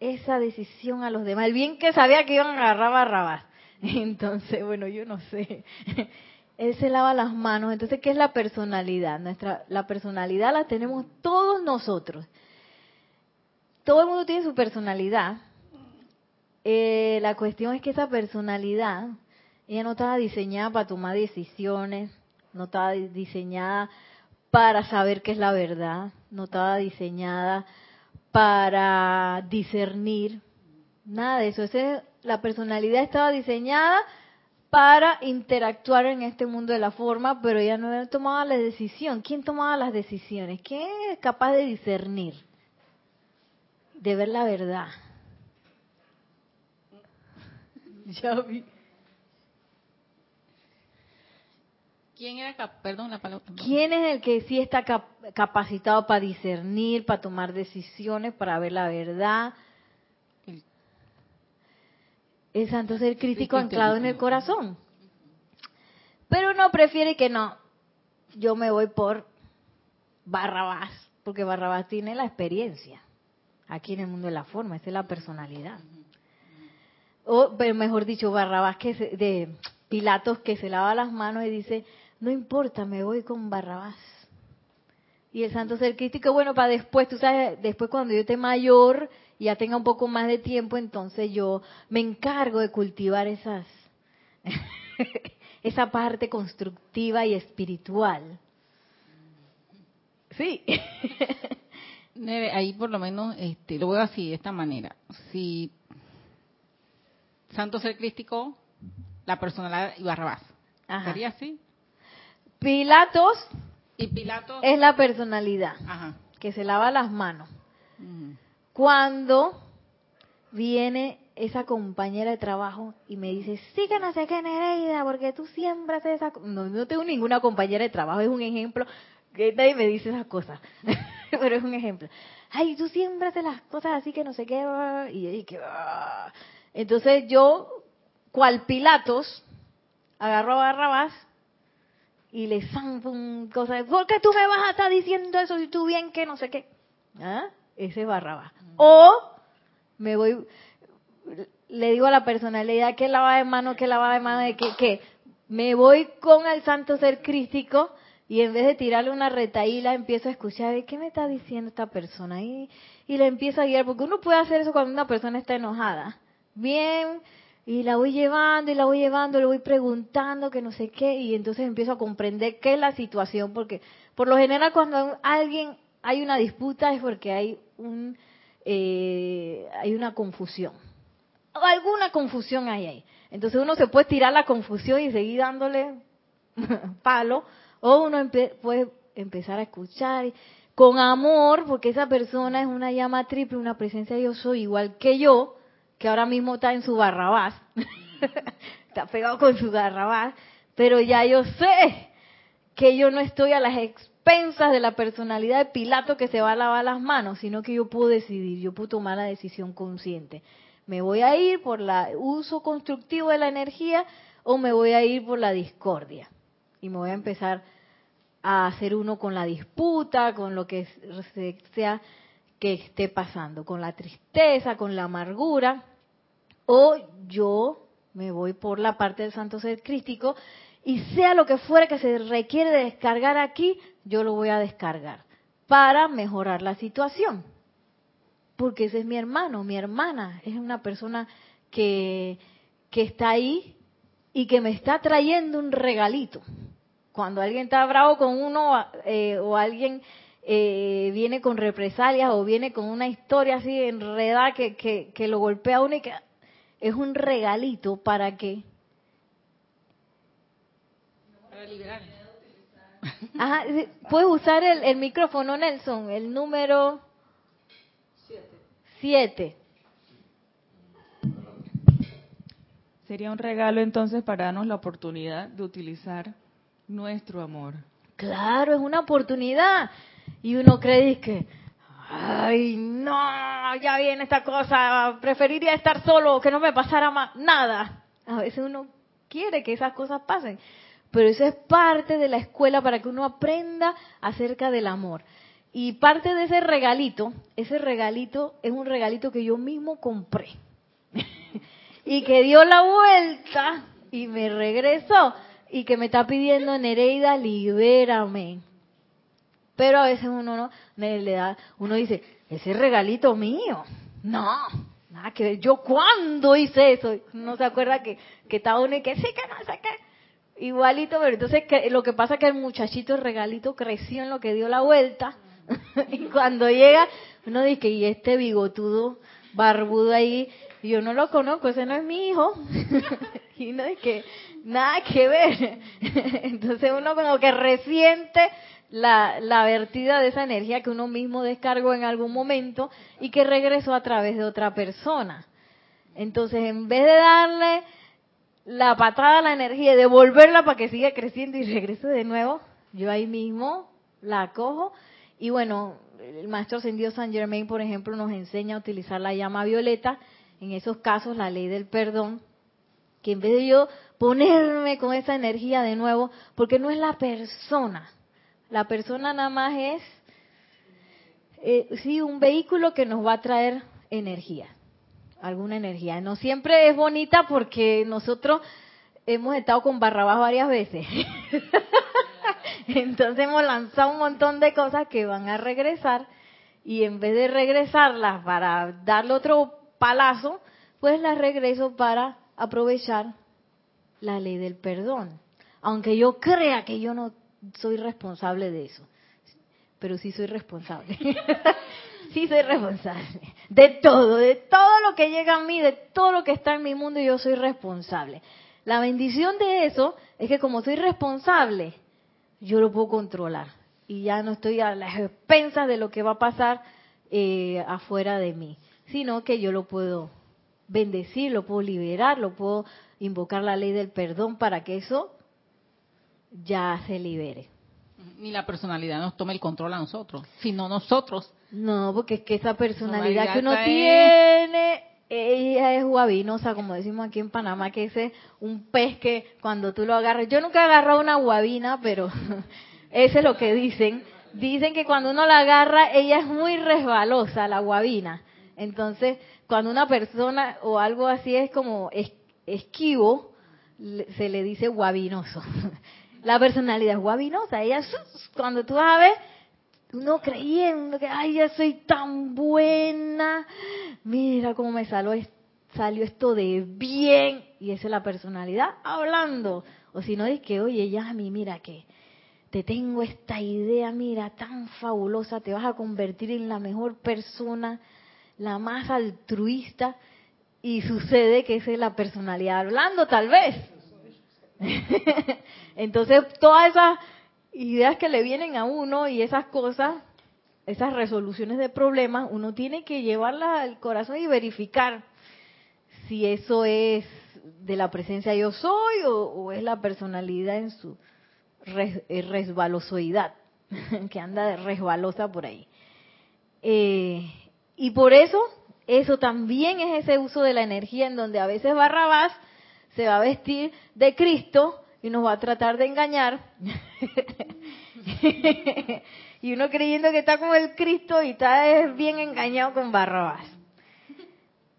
esa decisión a los demás. El bien que sabía que iban a agarrar Barrabás. Entonces, bueno, yo no sé. Él se lava las manos. Entonces, ¿qué es la personalidad? Nuestra, la personalidad la tenemos todos nosotros. Todo el mundo tiene su personalidad, eh, la cuestión es que esa personalidad, ella no estaba diseñada para tomar decisiones, no estaba diseñada para saber qué es la verdad, no estaba diseñada para discernir, nada de eso. la personalidad estaba diseñada para interactuar en este mundo de la forma, pero ella no tomaba la decisión. ¿Quién tomaba las decisiones? ¿Quién es capaz de discernir? De ver la verdad. ya vi. ¿Quién era, perdón, la palabra? ¿Quién es el que sí está capacitado para discernir, para tomar decisiones, para ver la verdad? El santo ser crítico anclado en el corazón. Pero uno prefiere que no. Yo me voy por Barrabás, porque Barrabás tiene la experiencia aquí en el mundo de la forma, esa es la personalidad o mejor dicho, Barrabás que de Pilatos que se lava las manos y dice, no importa, me voy con Barrabás. Y el santo ser crítico, bueno, para después, tú sabes, después cuando yo esté mayor y ya tenga un poco más de tiempo, entonces yo me encargo de cultivar esas, esa parte constructiva y espiritual. Sí. ahí por lo menos este, lo veo así, de esta manera. Si santo ser crístico, la personalidad y Barrabás. ¿Sería así? Pilatos, y Pilatos es la personalidad que se lava las manos. Cuando viene esa compañera de trabajo y me dice, sí que no sé qué Nereida, porque tú siempre haces esa no, no tengo ninguna compañera de trabajo, es un ejemplo, que nadie me dice esas cosas, pero es un ejemplo. Ay, tú siempre haces las cosas así que no sé qué, y, que, entonces yo, cual Pilatos, agarro a Barrabás y le zampo un cosa ¿por qué tú me vas a estar diciendo eso si tú bien que no sé qué? ¿Ah? Ese es Barrabás. O me voy, le digo a la personalidad que lava de mano, que lava de mano, de que, que me voy con el santo ser crístico y en vez de tirarle una retaíla empiezo a escuchar, ¿qué me está diciendo esta persona? Y, y le empiezo a guiar, porque uno puede hacer eso cuando una persona está enojada. Bien, y la voy llevando y la voy llevando, le voy preguntando que no sé qué, y entonces empiezo a comprender qué es la situación, porque por lo general cuando alguien hay una disputa es porque hay un eh, hay una confusión, alguna confusión hay ahí. Entonces uno se puede tirar la confusión y seguir dándole palo, o uno puede empezar a escuchar con amor, porque esa persona es una llama triple, una presencia de yo soy igual que yo, que ahora mismo está en su barrabás, está pegado con su barrabás, pero ya yo sé que yo no estoy a las expensas de la personalidad de Pilato que se va a lavar las manos, sino que yo puedo decidir, yo puedo tomar la decisión consciente. ¿Me voy a ir por el uso constructivo de la energía o me voy a ir por la discordia? Y me voy a empezar a hacer uno con la disputa, con lo que sea que esté pasando, con la tristeza, con la amargura, o yo me voy por la parte del santo ser crístico y sea lo que fuera que se requiere descargar aquí, yo lo voy a descargar para mejorar la situación. Porque ese es mi hermano, mi hermana, es una persona que, que está ahí y que me está trayendo un regalito. Cuando alguien está bravo con uno eh, o alguien eh, viene con represalias o viene con una historia así enredada que, que, que lo golpea a uno y que es un regalito para que... Para liberar. Ajá, puedes usar el, el micrófono, Nelson, el número 7. Sería un regalo entonces para darnos la oportunidad de utilizar nuestro amor. Claro, es una oportunidad y uno cree que, ay, no, ya viene esta cosa, preferiría estar solo, que no me pasara más, nada. A veces uno quiere que esas cosas pasen, pero eso es parte de la escuela para que uno aprenda acerca del amor. Y parte de ese regalito, ese regalito es un regalito que yo mismo compré y que dio la vuelta y me regresó y que me está pidiendo Nereida, libérame. Pero a veces uno no le da, uno dice, ese regalito mío. No, nada que ver. Yo cuándo hice eso, no se acuerda que, que estaba uno y que sí, que no sé qué. Igualito, pero entonces lo que pasa es que el muchachito, el regalito creció en lo que dio la vuelta. y cuando llega, uno dice, y este bigotudo, barbudo ahí, yo no lo conozco, ese no es mi hijo. y no es que nada que ver. Entonces uno como que resiente la, la vertida de esa energía que uno mismo descargó en algún momento y que regresó a través de otra persona. Entonces, en vez de darle la patada la energía devolverla para que siga creciendo y regrese de nuevo, yo ahí mismo la cojo. Y bueno, el maestro ascendido San Germain, por ejemplo, nos enseña a utilizar la llama violeta. En esos casos, la ley del perdón, que en vez de yo ponerme con esa energía de nuevo, porque no es la persona, la persona nada más es, eh, sí, un vehículo que nos va a traer energía, alguna energía. No siempre es bonita porque nosotros hemos estado con Barrabás varias veces. Entonces hemos lanzado un montón de cosas que van a regresar y en vez de regresarlas para darle otro palazo, pues las regreso para aprovechar la ley del perdón. Aunque yo crea que yo no soy responsable de eso. Pero sí soy responsable. sí soy responsable. De todo, de todo lo que llega a mí, de todo lo que está en mi mundo, yo soy responsable. La bendición de eso es que como soy responsable, yo lo puedo controlar. Y ya no estoy a las expensas de lo que va a pasar eh, afuera de mí, sino que yo lo puedo bendecir, lo puedo liberar, lo puedo invocar la ley del perdón para que eso ya se libere. Ni la personalidad nos tome el control a nosotros, sino nosotros. No, porque es que esa personalidad que uno tiene, ella es guabinosa, como decimos aquí en Panamá, que ese es un pez que cuando tú lo agarras, yo nunca he agarrado una guabina, pero eso es lo que dicen. Dicen que cuando uno la agarra, ella es muy resbalosa, la guabina. Entonces, cuando una persona o algo así es como esquivo, se le dice guabinoso. La personalidad es guabinosa. Ella, cuando tú vas a ver, uno creyendo que, ay, ya soy tan buena, mira cómo me salió, salió esto de bien. Y esa es la personalidad hablando. O si no, es que, oye, Yami, mira que te tengo esta idea, mira, tan fabulosa, te vas a convertir en la mejor persona, la más altruista, y sucede que esa es la personalidad hablando, tal vez. Entonces, todas esas ideas que le vienen a uno y esas cosas, esas resoluciones de problemas, uno tiene que llevarlas al corazón y verificar si eso es de la presencia yo soy o, es la personalidad en su eh, resbalosoidad, que anda resbalosa por ahí. Eh, y por eso, eso también es ese uso de la energía en donde a veces Barrabás se va a vestir de Cristo y nos va a tratar de engañar. y uno creyendo que está con el Cristo y está bien engañado con Barrabás.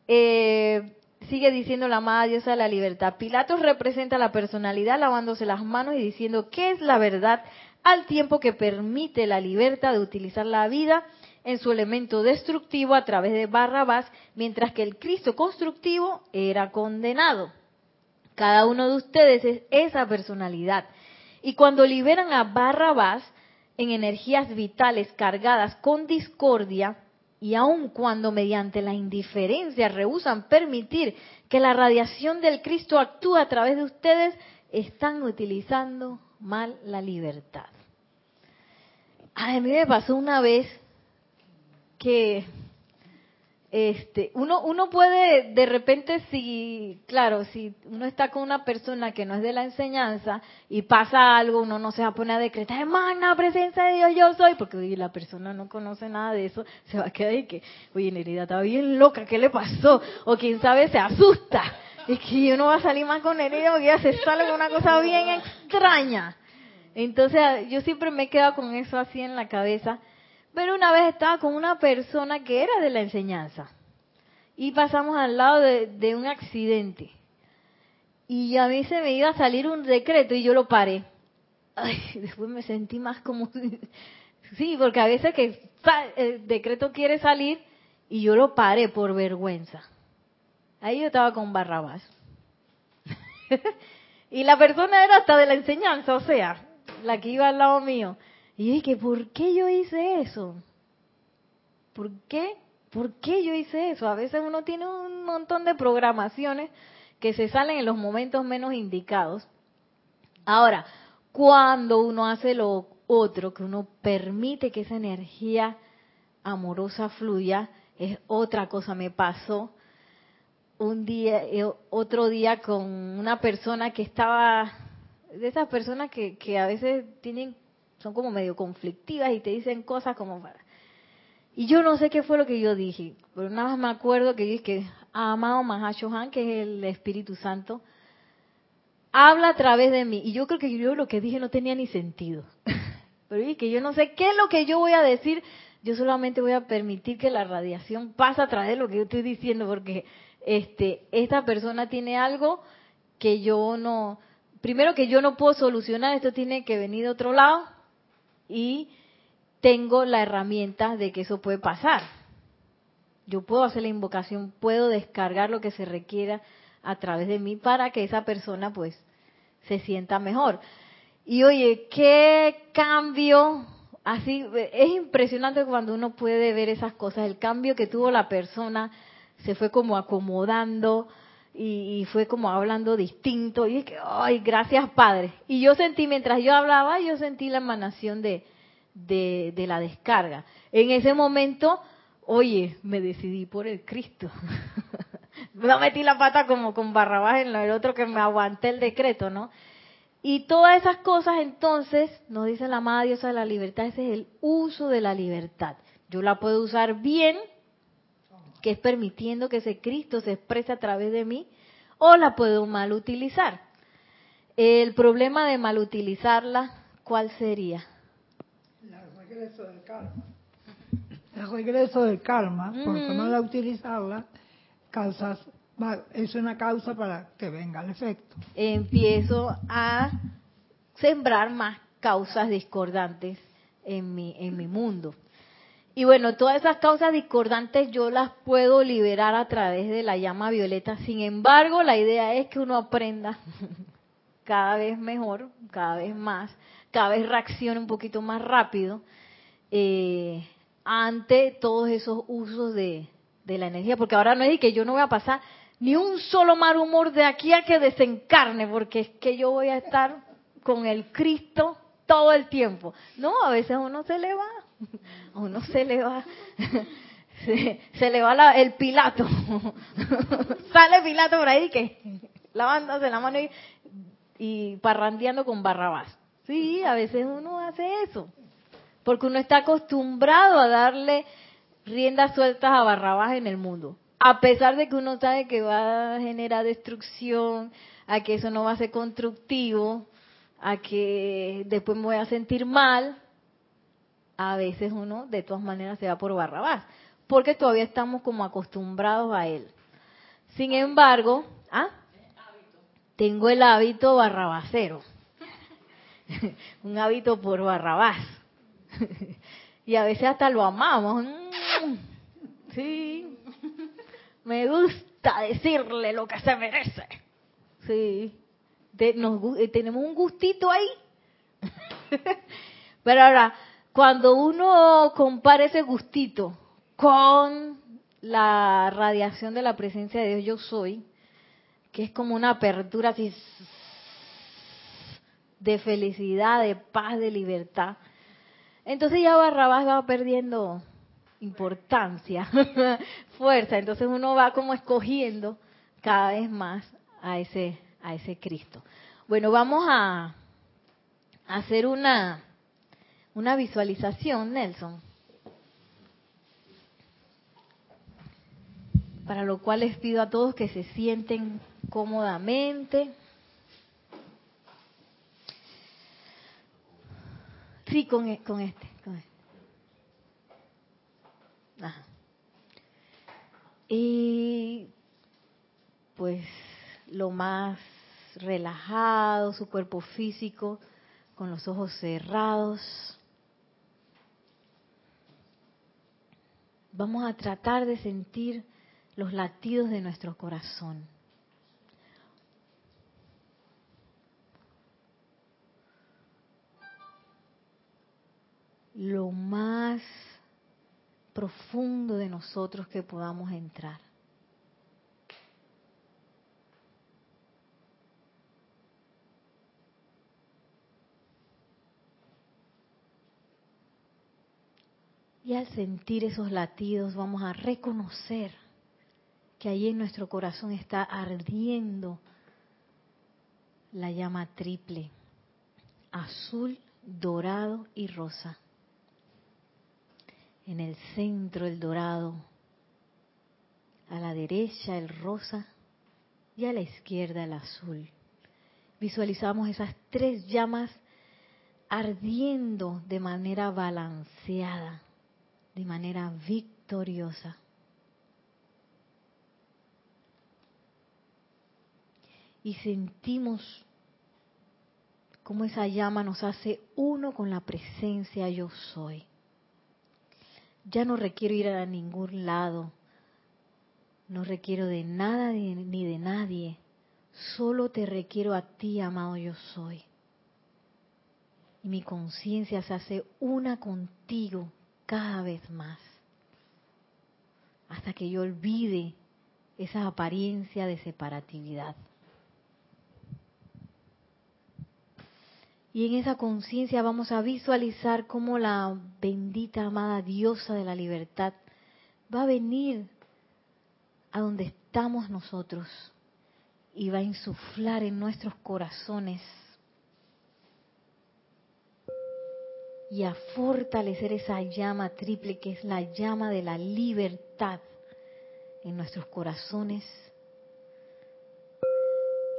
Eh, sigue diciendo la amada diosa de la libertad. Pilatos representa la personalidad lavándose las manos y diciendo qué es la verdad al tiempo que permite la libertad de utilizar la vida en su elemento destructivo a través de Barrabás, mientras que el Cristo constructivo era condenado. Cada uno de ustedes es esa personalidad. Y cuando liberan a Barrabás en energías vitales cargadas con discordia, y aun cuando mediante la indiferencia rehusan permitir que la radiación del Cristo actúe a través de ustedes, están utilizando mal la libertad. A mí me pasó una vez que este, uno, uno puede de repente si, claro, si uno está con una persona que no es de la enseñanza y pasa algo, uno no se va a poner a decretar, magna presencia de Dios yo soy, porque la persona no conoce nada de eso, se va a quedar y que, oye, Nerida está bien loca, ¿qué le pasó? O quién sabe, se asusta. Es que uno va a salir más con Nerida porque ya se sale con una cosa bien extraña. Entonces, yo siempre me he quedado con eso así en la cabeza pero una vez estaba con una persona que era de la enseñanza y pasamos al lado de, un accidente. Y a mí se me iba a salir un decreto y yo lo paré. Ay, después me sentí más como... sí, porque a veces que el decreto quiere salir y yo lo paré por vergüenza. Ahí yo estaba con Barrabás. y la persona era hasta de la enseñanza, o sea, la que iba al lado mío. Y dije, ¿por qué yo hice eso? ¿Por qué? ¿Por qué yo hice eso? A veces uno tiene un montón de programaciones que se salen en los momentos menos indicados. Ahora, cuando uno hace lo otro, que uno permite que esa energía amorosa fluya, es otra cosa. Me pasó un día, eh, otro día con una persona que estaba, de esas personas que, que a veces tienen son como medio conflictivas y te dicen cosas como para... Y yo no sé qué fue lo que yo dije, pero nada más me acuerdo que dije que amado Mahashohan, que es el Espíritu Santo, habla a través de mí. Y yo creo que yo lo que dije no tenía ni sentido. Pero dije que yo no sé qué es lo que yo voy a decir, yo solamente voy a permitir que la radiación pase a través de lo que yo estoy diciendo, porque este, esta persona tiene algo que yo no, primero que yo no puedo solucionar, esto tiene que venir de otro lado, y tengo la herramienta de que eso puede pasar. Yo puedo hacer la invocación, puedo descargar lo que se requiera a través de mí para que esa persona pues se sienta mejor. Y oye, qué cambio, así es impresionante cuando uno puede ver esas cosas, el cambio que tuvo la persona, se fue como acomodando y, fue como hablando distinto y es que, ay, gracias Padre. Y yo sentí, mientras yo hablaba, yo sentí la emanación de, de, la descarga. En ese momento, oye, me decidí por el Cristo. no metí la pata como con Barrabás en el otro que me aguanté el decreto, ¿no? Y todas esas cosas entonces, nos dice la amada diosa de la libertad, ese es el uso de la libertad. Yo la puedo usar bien, que es permitiendo que ese Cristo se exprese a través de mí, o la puedo mal utilizar. El problema de mal utilizarla, ¿cuál sería? El regreso del karma. el regreso del karma, porque Ujú. mal utilizarla, causas, es una causa para que venga el efecto. empiezo a sembrar más causas discordantes en mi, en mi mundo. Y bueno, todas esas causas discordantes yo las puedo liberar a través de la llama violeta. Sin embargo, la idea es que uno aprenda cada vez mejor, cada vez más, cada vez reaccione un poquito más rápido eh, ante todos esos usos de, de la energía. Porque ahora no es que yo no voy a pasar ni un solo mal humor de aquí a que desencarne, porque es que yo voy a estar con el Cristo todo el tiempo. No, a veces uno se le va, a uno se le va, se, se le va la- el Pilato. Sale Pilato por ahí que lavándose la mano y, y parrandeando con Barrabás. Sí, a veces uno hace eso, porque uno está acostumbrado a darle riendas sueltas a Barrabás en el mundo. A pesar de que uno sabe que va a generar destrucción, a que eso no va a ser constructivo, a que después me voy a sentir mal, a veces uno de todas maneras se va por Barrabás, porque todavía estamos como acostumbrados a él. Sin embargo, ¿ah? tengo el hábito barrabasero, un hábito por Barrabás. y a veces hasta lo amamos. Mm, Sí, me gusta decirle lo que se merece. Sí, nos eh, tenemos un gustito ahí. Pero ahora, cuando uno compara ese gustito con la radiación de la presencia de Dios, yo soy, que es como una apertura así de felicidad, de paz, de libertad. Entonces ya Barrabás va perdiendo importancia, fuerza. Entonces uno va como escogiendo cada vez más a ese a ese Cristo. Bueno, vamos a hacer una una visualización, Nelson. Para lo cual les pido a todos que se sienten cómodamente. Sí, con, e- con este, con este. Y pues lo más relajado, su cuerpo físico, con los ojos cerrados. Vamos a tratar de sentir los latidos de nuestro corazón. Lo más profundo de nosotros que podamos entrar. Y al sentir esos latidos vamos a reconocer que ahí en nuestro corazón está ardiendo la llama triple, azul, dorado y rosa. En el centro el dorado, a la derecha el rosa y a la izquierda el azul. Visualizamos esas tres llamas ardiendo de manera balanceada, de manera victoriosa. Y sentimos cómo esa llama nos hace uno con la presencia yo soy. Ya no requiero ir a ningún lado, no requiero de nada ni de nadie, solo te requiero a ti, amado yo soy. Y mi conciencia se hace una contigo cada vez más, hasta que yo olvide esa apariencia de separatividad. Y en esa conciencia vamos a visualizar cómo la bendita amada diosa de la libertad va a venir a donde estamos nosotros y va a insuflar en nuestros corazones y a fortalecer esa llama triple que es la llama de la libertad en nuestros corazones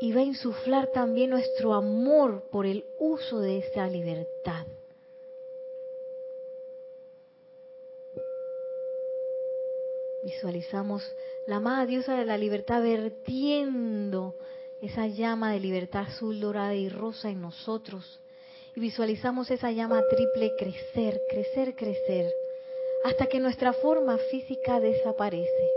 y va a insuflar también nuestro amor por el uso de esa libertad. Visualizamos la amada diosa de la libertad vertiendo esa llama de libertad azul, dorada y rosa en nosotros. Y visualizamos esa llama triple crecer, crecer, crecer, hasta que nuestra forma física desaparece.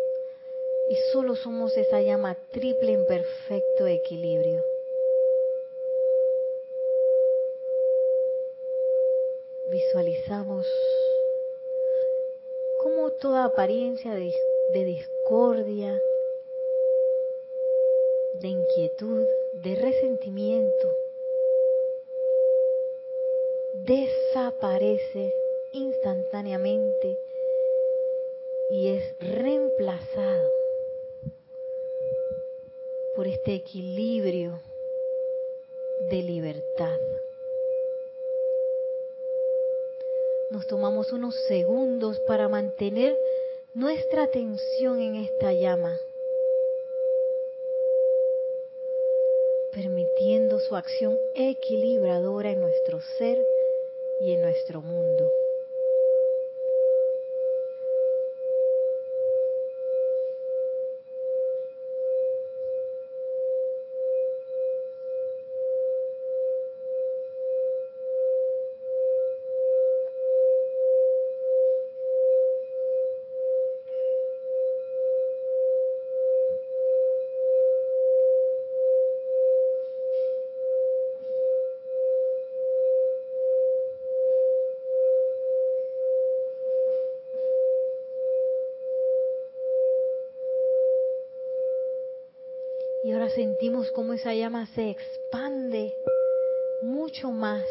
Y solo somos esa llama triple en perfecto equilibrio. Visualizamos cómo toda apariencia de, de discordia, de inquietud, de resentimiento, desaparece instantáneamente y es reemplazado por este equilibrio de libertad. Nos tomamos unos segundos para mantener nuestra atención en esta llama, permitiendo su acción equilibradora en nuestro ser y en nuestro mundo. Cómo esa llama se expande mucho más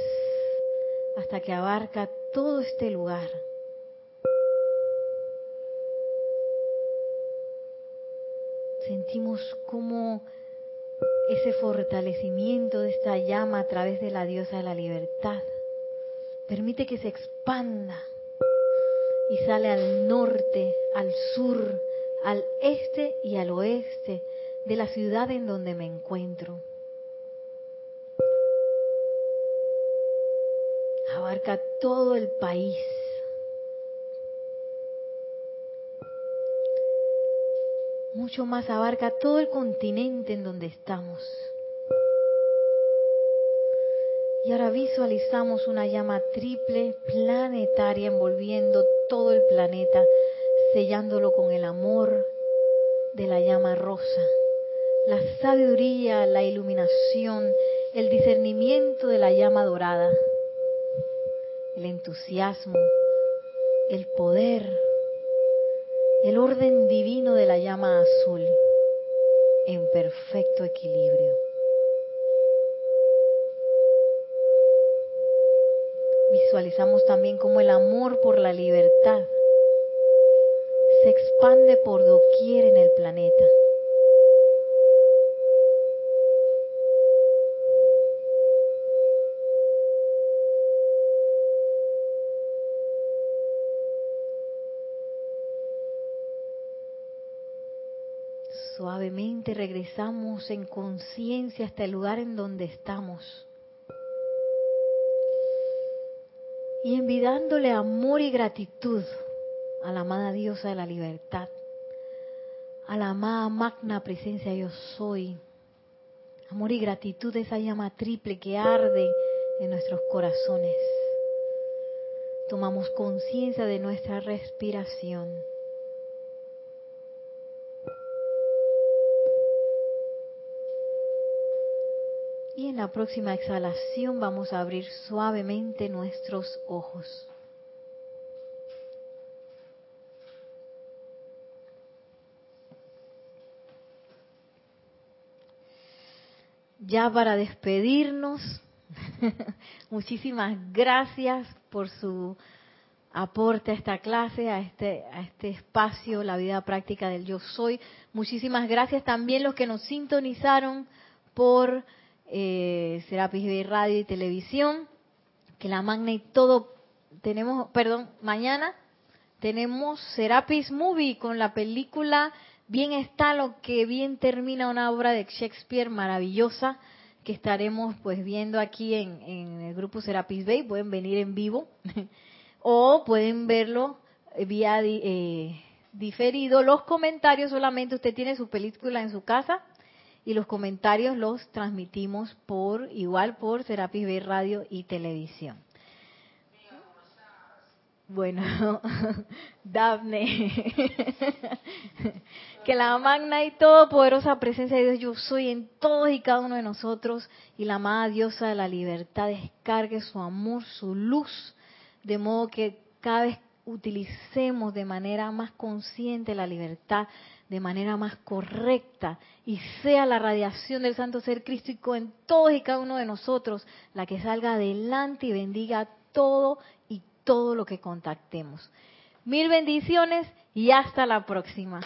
hasta que abarca todo este lugar. Sentimos cómo ese fortalecimiento de esta llama a través de la diosa de la libertad permite que se expanda y sale al norte, al sur, al este y al oeste de la ciudad en donde me encuentro. Abarca todo el país. Mucho más abarca todo el continente en donde estamos. Y ahora visualizamos una llama triple planetaria envolviendo todo el planeta, sellándolo con el amor de la llama rosa la sabiduría, la iluminación, el discernimiento de la llama dorada, el entusiasmo, el poder, el orden divino de la llama azul en perfecto equilibrio. Visualizamos también cómo el amor por la libertad se expande por doquier en el planeta Regresamos en conciencia hasta el lugar en donde estamos. Y envidándole amor y gratitud a la amada diosa de la libertad, a la amada magna presencia yo soy. Amor y gratitud, esa llama triple que arde en nuestros corazones. Tomamos conciencia de nuestra respiración. En la próxima exhalación vamos a abrir suavemente nuestros ojos. Ya para despedirnos, muchísimas gracias por su aporte a esta clase, a este, a este espacio, la vida práctica del yo soy. Muchísimas gracias también los que nos sintonizaron por eh, Serapis Bay Radio y Televisión, que la magna y todo tenemos, perdón, mañana tenemos Serapis Movie con la película Bien está lo que bien termina una obra de Shakespeare maravillosa que estaremos pues viendo aquí en, el grupo Serapis Bay, pueden venir en vivo o pueden verlo vía eh, diferido. Los comentarios solamente usted tiene su película en su casa y los comentarios los transmitimos por igual por Serapis Bay Radio y Televisión. Bueno, Dafne, que la magna y todopoderosa presencia de Dios yo soy en todos y cada uno de nosotros y la amada diosa de la libertad descargue su amor, su luz, de modo que cada vez utilicemos de manera más consciente la libertad, de manera más correcta y sea la radiación del Santo Ser Crístico en todos y cada uno de nosotros la que salga adelante y bendiga todo y todo lo que contactemos. Mil bendiciones y hasta la próxima.